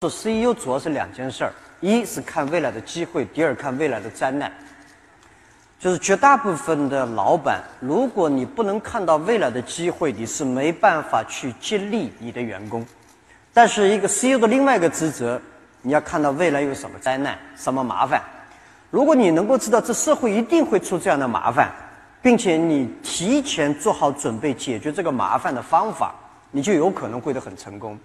做 ceo 主要是两件事儿一是看未来的机会第二看未来的灾难。就是绝大部分的老板如果你不能看到未来的机会你是没办法去激励你的员工。但是一个 ceo 的另外一个职责你要看到未来有什么灾难什么麻烦。如果你能够知道这社会一定会出这样的麻烦并且你提前做好准备解决这个麻烦的方法你就有可能会得很成功。